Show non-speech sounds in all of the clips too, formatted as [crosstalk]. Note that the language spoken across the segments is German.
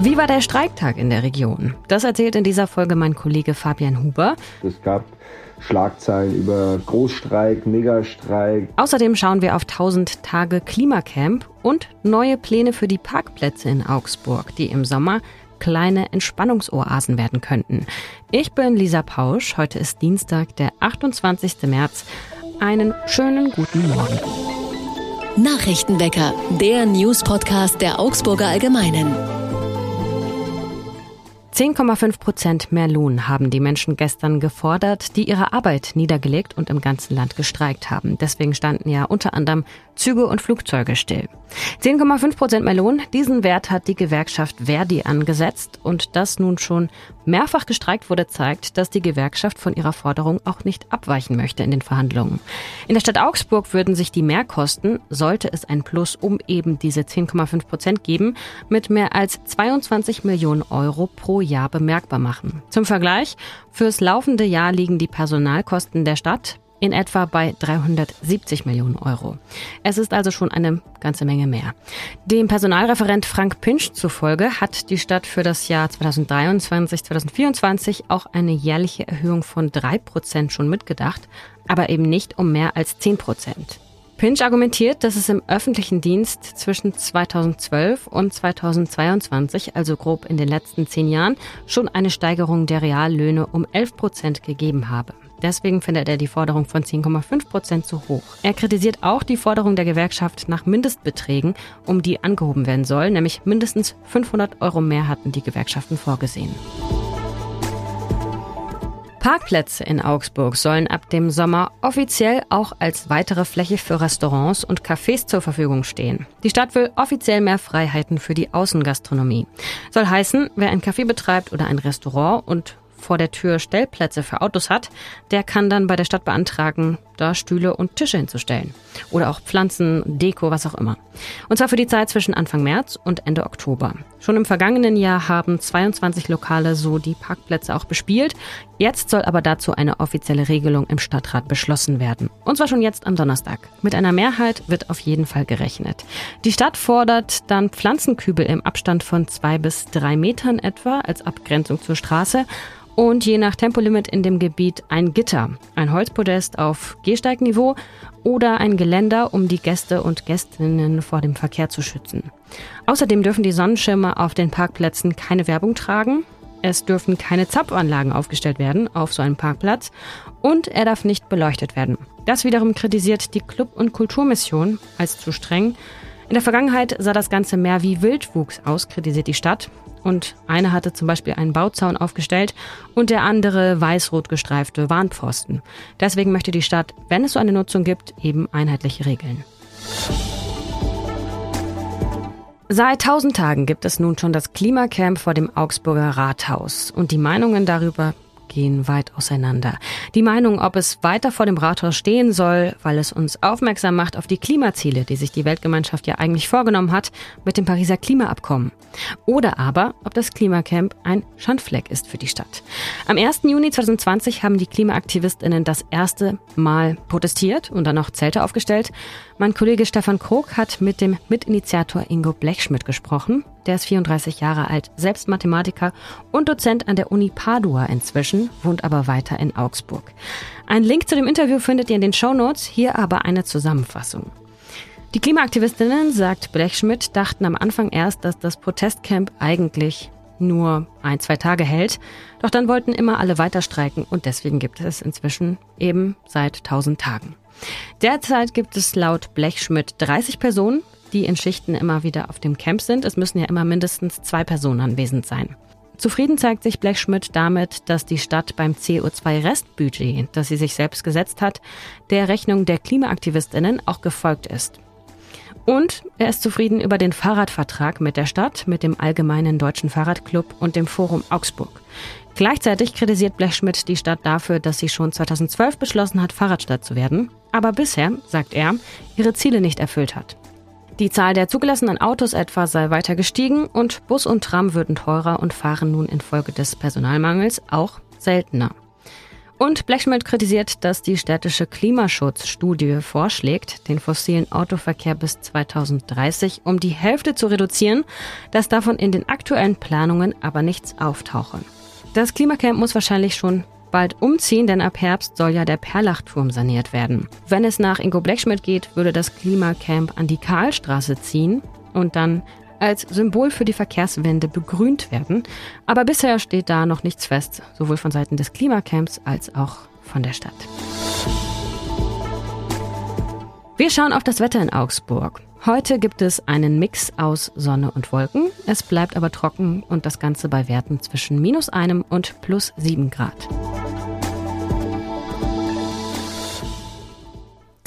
Wie war der Streiktag in der Region? Das erzählt in dieser Folge mein Kollege Fabian Huber. Es gab Schlagzeilen über Großstreik, Megastreik. Außerdem schauen wir auf 1000 Tage Klimacamp und neue Pläne für die Parkplätze in Augsburg, die im Sommer kleine Entspannungsoasen werden könnten. Ich bin Lisa Pausch. Heute ist Dienstag, der 28. März. Einen schönen guten Morgen. Nachrichtenwecker, der News-Podcast der Augsburger Allgemeinen. 10,5 Prozent mehr Lohn haben die Menschen gestern gefordert, die ihre Arbeit niedergelegt und im ganzen Land gestreikt haben. Deswegen standen ja unter anderem Züge und Flugzeuge still. 10,5 Prozent mehr Lohn, diesen Wert hat die Gewerkschaft Verdi angesetzt und dass nun schon mehrfach gestreikt wurde, zeigt, dass die Gewerkschaft von ihrer Forderung auch nicht abweichen möchte in den Verhandlungen. In der Stadt Augsburg würden sich die Mehrkosten, sollte es ein Plus um eben diese 10,5 Prozent geben, mit mehr als 22 Millionen Euro pro Jahr bemerkbar machen. Zum Vergleich, fürs laufende Jahr liegen die Personalkosten der Stadt in etwa bei 370 Millionen Euro. Es ist also schon eine ganze Menge mehr. Dem Personalreferent Frank Pinsch zufolge hat die Stadt für das Jahr 2023, 2024 auch eine jährliche Erhöhung von drei Prozent schon mitgedacht, aber eben nicht um mehr als zehn Prozent. Pinch argumentiert, dass es im öffentlichen Dienst zwischen 2012 und 2022, also grob in den letzten zehn Jahren, schon eine Steigerung der Reallöhne um 11 Prozent gegeben habe. Deswegen findet er die Forderung von 10,5 Prozent zu hoch. Er kritisiert auch die Forderung der Gewerkschaft nach Mindestbeträgen, um die angehoben werden soll, nämlich mindestens 500 Euro mehr hatten die Gewerkschaften vorgesehen. Parkplätze in Augsburg sollen ab dem Sommer offiziell auch als weitere Fläche für Restaurants und Cafés zur Verfügung stehen. Die Stadt will offiziell mehr Freiheiten für die Außengastronomie. Soll heißen, wer ein Café betreibt oder ein Restaurant und vor der Tür Stellplätze für Autos hat, der kann dann bei der Stadt beantragen, da Stühle und Tische hinzustellen. Oder auch Pflanzen, Deko, was auch immer. Und zwar für die Zeit zwischen Anfang März und Ende Oktober. Schon im vergangenen Jahr haben 22 Lokale so die Parkplätze auch bespielt. Jetzt soll aber dazu eine offizielle Regelung im Stadtrat beschlossen werden. Und zwar schon jetzt am Donnerstag. Mit einer Mehrheit wird auf jeden Fall gerechnet. Die Stadt fordert dann Pflanzenkübel im Abstand von zwei bis drei Metern etwa als Abgrenzung zur Straße und je nach Tempolimit in dem Gebiet ein Gitter, ein Holzpodest auf Gehsteigniveau oder ein Geländer, um die Gäste und Gästinnen vor dem Verkehr zu schützen. Außerdem dürfen die Sonnenschirme auf den Parkplätzen keine Werbung tragen. Es dürfen keine Zapfanlagen aufgestellt werden auf so einem Parkplatz und er darf nicht beleuchtet werden. Das wiederum kritisiert die Club- und Kulturmission als zu streng. In der Vergangenheit sah das Ganze mehr wie Wildwuchs aus, kritisiert die Stadt. Und einer hatte zum Beispiel einen Bauzaun aufgestellt und der andere weiß-rot gestreifte Warnpfosten. Deswegen möchte die Stadt, wenn es so eine Nutzung gibt, eben einheitliche Regeln. Seit tausend Tagen gibt es nun schon das Klimacamp vor dem Augsburger Rathaus und die Meinungen darüber gehen weit auseinander. Die Meinung, ob es weiter vor dem Rathaus stehen soll, weil es uns aufmerksam macht auf die Klimaziele, die sich die Weltgemeinschaft ja eigentlich vorgenommen hat mit dem Pariser Klimaabkommen. Oder aber, ob das Klimacamp ein Schandfleck ist für die Stadt. Am 1. Juni 2020 haben die KlimaaktivistInnen das erste Mal protestiert und dann auch Zelte aufgestellt. Mein Kollege Stefan Krog hat mit dem Mitinitiator Ingo Blechschmidt gesprochen. Der ist 34 Jahre alt, selbst Mathematiker und Dozent an der Uni Padua inzwischen, wohnt aber weiter in Augsburg. Ein Link zu dem Interview findet ihr in den Show Notes, hier aber eine Zusammenfassung. Die Klimaaktivistinnen, sagt Blechschmidt, dachten am Anfang erst, dass das Protestcamp eigentlich nur ein, zwei Tage hält. Doch dann wollten immer alle weiter streiken und deswegen gibt es inzwischen eben seit 1000 Tagen. Derzeit gibt es laut Blechschmidt 30 Personen, die in Schichten immer wieder auf dem Camp sind. Es müssen ja immer mindestens zwei Personen anwesend sein. Zufrieden zeigt sich Blechschmidt damit, dass die Stadt beim CO2-Restbudget, das sie sich selbst gesetzt hat, der Rechnung der Klimaaktivistinnen auch gefolgt ist. Und er ist zufrieden über den Fahrradvertrag mit der Stadt, mit dem Allgemeinen Deutschen Fahrradclub und dem Forum Augsburg. Gleichzeitig kritisiert Blechschmidt die Stadt dafür, dass sie schon 2012 beschlossen hat, Fahrradstadt zu werden, aber bisher, sagt er, ihre Ziele nicht erfüllt hat. Die Zahl der zugelassenen Autos etwa sei weiter gestiegen und Bus und Tram würden teurer und fahren nun infolge des Personalmangels auch seltener. Und Blechschmidt kritisiert, dass die städtische Klimaschutzstudie vorschlägt, den fossilen Autoverkehr bis 2030 um die Hälfte zu reduzieren, dass davon in den aktuellen Planungen aber nichts auftauche. Das Klimacamp muss wahrscheinlich schon bald umziehen, denn ab Herbst soll ja der Perlachturm saniert werden. Wenn es nach Ingo Blechschmidt geht, würde das Klimacamp an die Karlstraße ziehen und dann als Symbol für die Verkehrswende begrünt werden. Aber bisher steht da noch nichts fest, sowohl von Seiten des Klimacamps als auch von der Stadt. Wir schauen auf das Wetter in Augsburg. Heute gibt es einen Mix aus Sonne und Wolken. Es bleibt aber trocken und das Ganze bei Werten zwischen minus einem und plus sieben Grad.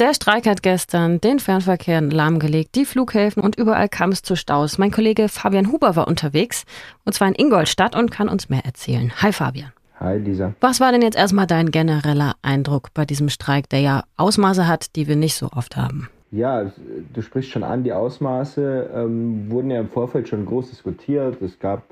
Der Streik hat gestern den Fernverkehr lahmgelegt, die Flughäfen und überall kam es zu Staus. Mein Kollege Fabian Huber war unterwegs und zwar in Ingolstadt und kann uns mehr erzählen. Hi Fabian. Hi Lisa. Was war denn jetzt erstmal dein genereller Eindruck bei diesem Streik, der ja Ausmaße hat, die wir nicht so oft haben? Ja, du sprichst schon an, die Ausmaße ähm, wurden ja im Vorfeld schon groß diskutiert. Es gab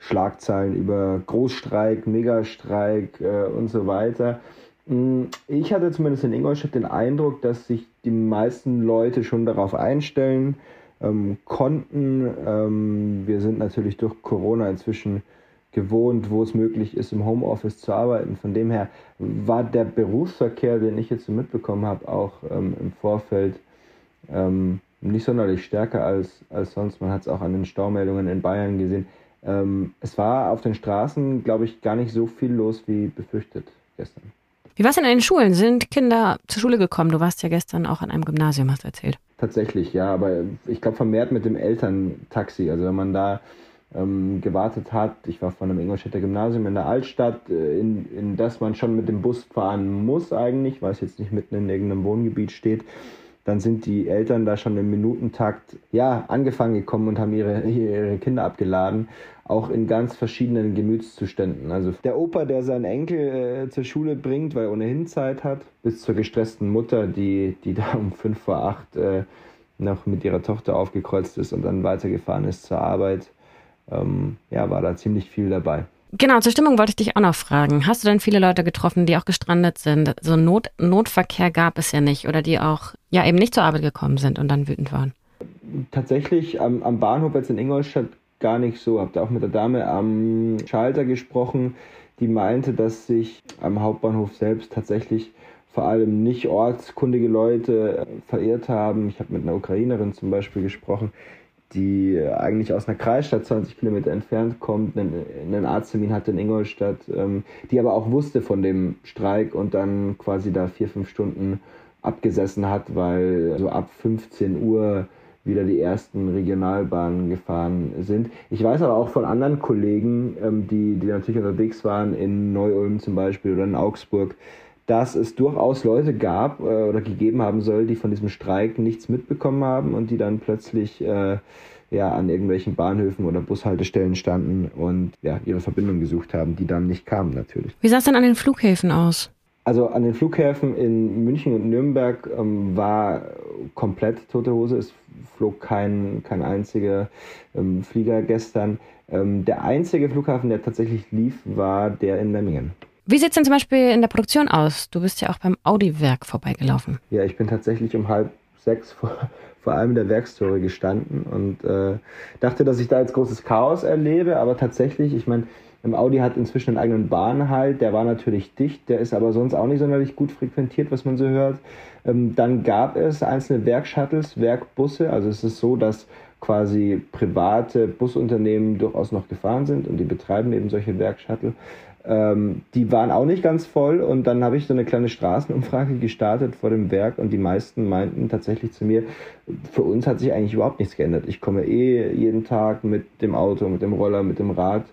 Schlagzeilen über Großstreik, Megastreik äh, und so weiter. Mm, ich hatte zumindest in Ingolstadt den Eindruck, dass sich die meisten Leute schon darauf einstellen ähm, konnten. Ähm, wir sind natürlich durch Corona inzwischen gewohnt, wo es möglich ist, im Homeoffice zu arbeiten. Von dem her war der Berufsverkehr, den ich jetzt so mitbekommen habe, auch ähm, im Vorfeld ähm, nicht sonderlich stärker als, als sonst. Man hat es auch an den Staumeldungen in Bayern gesehen. Ähm, es war auf den Straßen, glaube ich, gar nicht so viel los wie befürchtet gestern. Wie war es in den Schulen? Sind Kinder zur Schule gekommen? Du warst ja gestern auch an einem Gymnasium, hast du erzählt. Tatsächlich, ja, aber ich glaube vermehrt mit dem Elterntaxi. Also wenn man da ähm, gewartet hat, ich war von einem Ingolstädter Gymnasium in der Altstadt, äh, in, in das man schon mit dem Bus fahren muss eigentlich, weil es jetzt nicht mitten in irgendeinem Wohngebiet steht dann sind die Eltern da schon im Minutentakt ja, angefangen gekommen und haben ihre, ihre Kinder abgeladen, auch in ganz verschiedenen Gemütszuständen. Also der Opa, der seinen Enkel äh, zur Schule bringt, weil er ohnehin Zeit hat, bis zur gestressten Mutter, die, die da um fünf vor acht äh, noch mit ihrer Tochter aufgekreuzt ist und dann weitergefahren ist zur Arbeit. Ähm, ja, war da ziemlich viel dabei. Genau, zur Stimmung wollte ich dich auch noch fragen. Hast du denn viele Leute getroffen, die auch gestrandet sind? So Not, Notverkehr gab es ja nicht oder die auch ja eben nicht zur Arbeit gekommen sind und dann wütend waren? Tatsächlich am, am Bahnhof jetzt in Ingolstadt gar nicht so. Habt ihr auch mit der Dame am Schalter gesprochen, die meinte, dass sich am Hauptbahnhof selbst tatsächlich vor allem nicht ortskundige Leute verirrt haben. Ich habe mit einer Ukrainerin zum Beispiel gesprochen, die eigentlich aus einer Kreisstadt 20 Kilometer entfernt kommt, einen, einen Arzttermin hatte in Ingolstadt, ähm, die aber auch wusste von dem Streik und dann quasi da vier, fünf Stunden abgesessen hat, weil so ab 15 Uhr wieder die ersten Regionalbahnen gefahren sind. Ich weiß aber auch von anderen Kollegen, ähm, die, die natürlich unterwegs waren, in Neu-Ulm zum Beispiel oder in Augsburg, dass es durchaus Leute gab äh, oder gegeben haben soll, die von diesem Streik nichts mitbekommen haben und die dann plötzlich äh, ja, an irgendwelchen Bahnhöfen oder Bushaltestellen standen und ja, ihre Verbindung gesucht haben, die dann nicht kamen natürlich. Wie sah es denn an den Flughäfen aus? Also an den Flughäfen in München und Nürnberg ähm, war komplett tote Hose. Es flog kein, kein einziger ähm, Flieger gestern. Ähm, der einzige Flughafen, der tatsächlich lief, war der in Memmingen. Wie sieht es denn zum Beispiel in der Produktion aus? Du bist ja auch beim Audi-Werk vorbeigelaufen. Ja, ich bin tatsächlich um halb sechs vor, [laughs] vor einem der Werkstore gestanden und äh, dachte, dass ich da jetzt großes Chaos erlebe, aber tatsächlich, ich meine, Audi hat inzwischen einen eigenen Bahnhalt, der war natürlich dicht, der ist aber sonst auch nicht sonderlich gut frequentiert, was man so hört. Ähm, dann gab es einzelne Werkshuttles, Werkbusse, also es ist so, dass quasi private Busunternehmen durchaus noch gefahren sind und die betreiben eben solche Werkshuttle. Ähm, die waren auch nicht ganz voll und dann habe ich so eine kleine Straßenumfrage gestartet vor dem Werk und die meisten meinten tatsächlich zu mir, für uns hat sich eigentlich überhaupt nichts geändert. Ich komme eh jeden Tag mit dem Auto, mit dem Roller, mit dem Rad.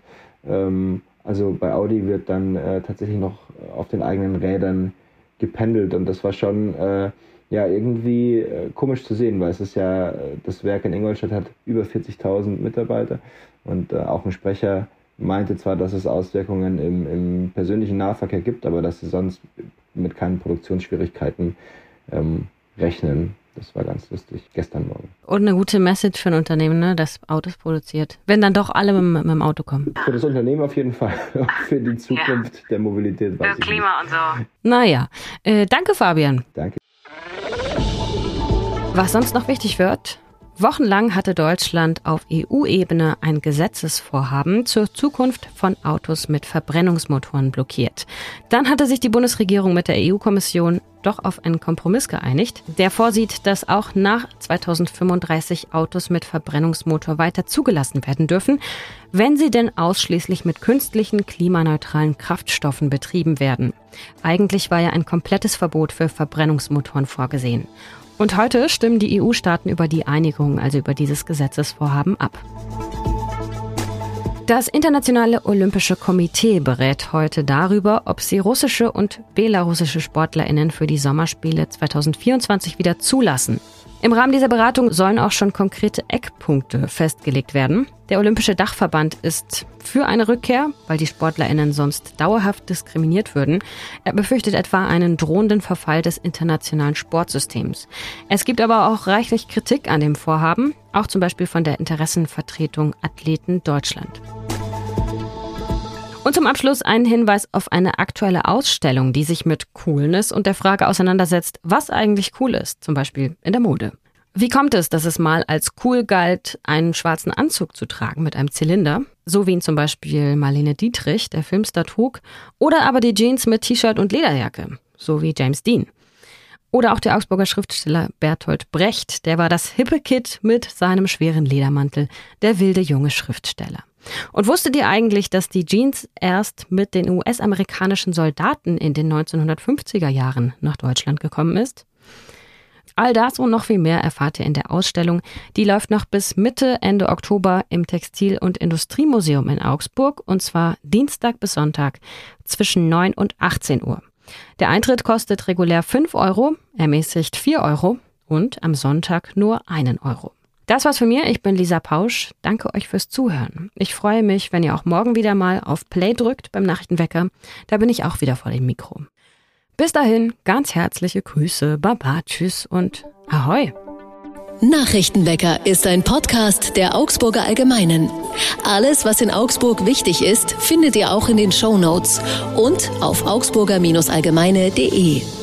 Ähm, also bei Audi wird dann äh, tatsächlich noch auf den eigenen Rädern gependelt und das war schon äh, ja irgendwie äh, komisch zu sehen, weil es ist ja, das Werk in Ingolstadt hat über 40.000 Mitarbeiter und äh, auch ein Sprecher meinte zwar, dass es Auswirkungen im, im persönlichen Nahverkehr gibt, aber dass sie sonst mit keinen Produktionsschwierigkeiten ähm, rechnen. Das war ganz lustig, gestern Morgen. Und eine gute Message für ein Unternehmen, ne, das Autos produziert. Wenn dann doch alle mit, mit dem Auto kommen. Für das Unternehmen auf jeden Fall. [laughs] für die Zukunft ja. der Mobilität. Weiß für Klima nicht. und so. Naja, äh, danke Fabian. Danke. Was sonst noch wichtig wird, Wochenlang hatte Deutschland auf EU-Ebene ein Gesetzesvorhaben zur Zukunft von Autos mit Verbrennungsmotoren blockiert. Dann hatte sich die Bundesregierung mit der EU-Kommission doch auf einen Kompromiss geeinigt, der vorsieht, dass auch nach 2035 Autos mit Verbrennungsmotor weiter zugelassen werden dürfen, wenn sie denn ausschließlich mit künstlichen klimaneutralen Kraftstoffen betrieben werden. Eigentlich war ja ein komplettes Verbot für Verbrennungsmotoren vorgesehen. Und heute stimmen die EU-Staaten über die Einigung, also über dieses Gesetzesvorhaben, ab. Das Internationale Olympische Komitee berät heute darüber, ob sie russische und belarussische Sportlerinnen für die Sommerspiele 2024 wieder zulassen. Im Rahmen dieser Beratung sollen auch schon konkrete Eckpunkte festgelegt werden. Der Olympische Dachverband ist für eine Rückkehr, weil die Sportlerinnen sonst dauerhaft diskriminiert würden. Er befürchtet etwa einen drohenden Verfall des internationalen Sportsystems. Es gibt aber auch reichlich Kritik an dem Vorhaben, auch zum Beispiel von der Interessenvertretung Athleten Deutschland. Und zum Abschluss ein Hinweis auf eine aktuelle Ausstellung, die sich mit Coolness und der Frage auseinandersetzt, was eigentlich cool ist, zum Beispiel in der Mode. Wie kommt es, dass es mal als cool galt, einen schwarzen Anzug zu tragen mit einem Zylinder, so wie ihn zum Beispiel Marlene Dietrich, der Filmstar, trug, oder aber die Jeans mit T-Shirt und Lederjacke, so wie James Dean? Oder auch der Augsburger Schriftsteller Bertolt Brecht, der war das hippe Kid mit seinem schweren Ledermantel, der wilde junge Schriftsteller. Und wusstet ihr eigentlich, dass die Jeans erst mit den US-amerikanischen Soldaten in den 1950er Jahren nach Deutschland gekommen ist? All das und noch viel mehr erfahrt ihr in der Ausstellung. Die läuft noch bis Mitte, Ende Oktober im Textil- und Industriemuseum in Augsburg und zwar Dienstag bis Sonntag zwischen 9 und 18 Uhr. Der Eintritt kostet regulär 5 Euro, ermäßigt 4 Euro und am Sonntag nur 1 Euro. Das war's von mir. Ich bin Lisa Pausch. Danke euch fürs Zuhören. Ich freue mich, wenn ihr auch morgen wieder mal auf Play drückt beim Nachrichtenwecker. Da bin ich auch wieder vor dem Mikro. Bis dahin, ganz herzliche Grüße, Baba, Tschüss und Ahoi. Nachrichtenwecker ist ein Podcast der Augsburger Allgemeinen. Alles, was in Augsburg wichtig ist, findet ihr auch in den Show Notes und auf augsburger-allgemeine.de.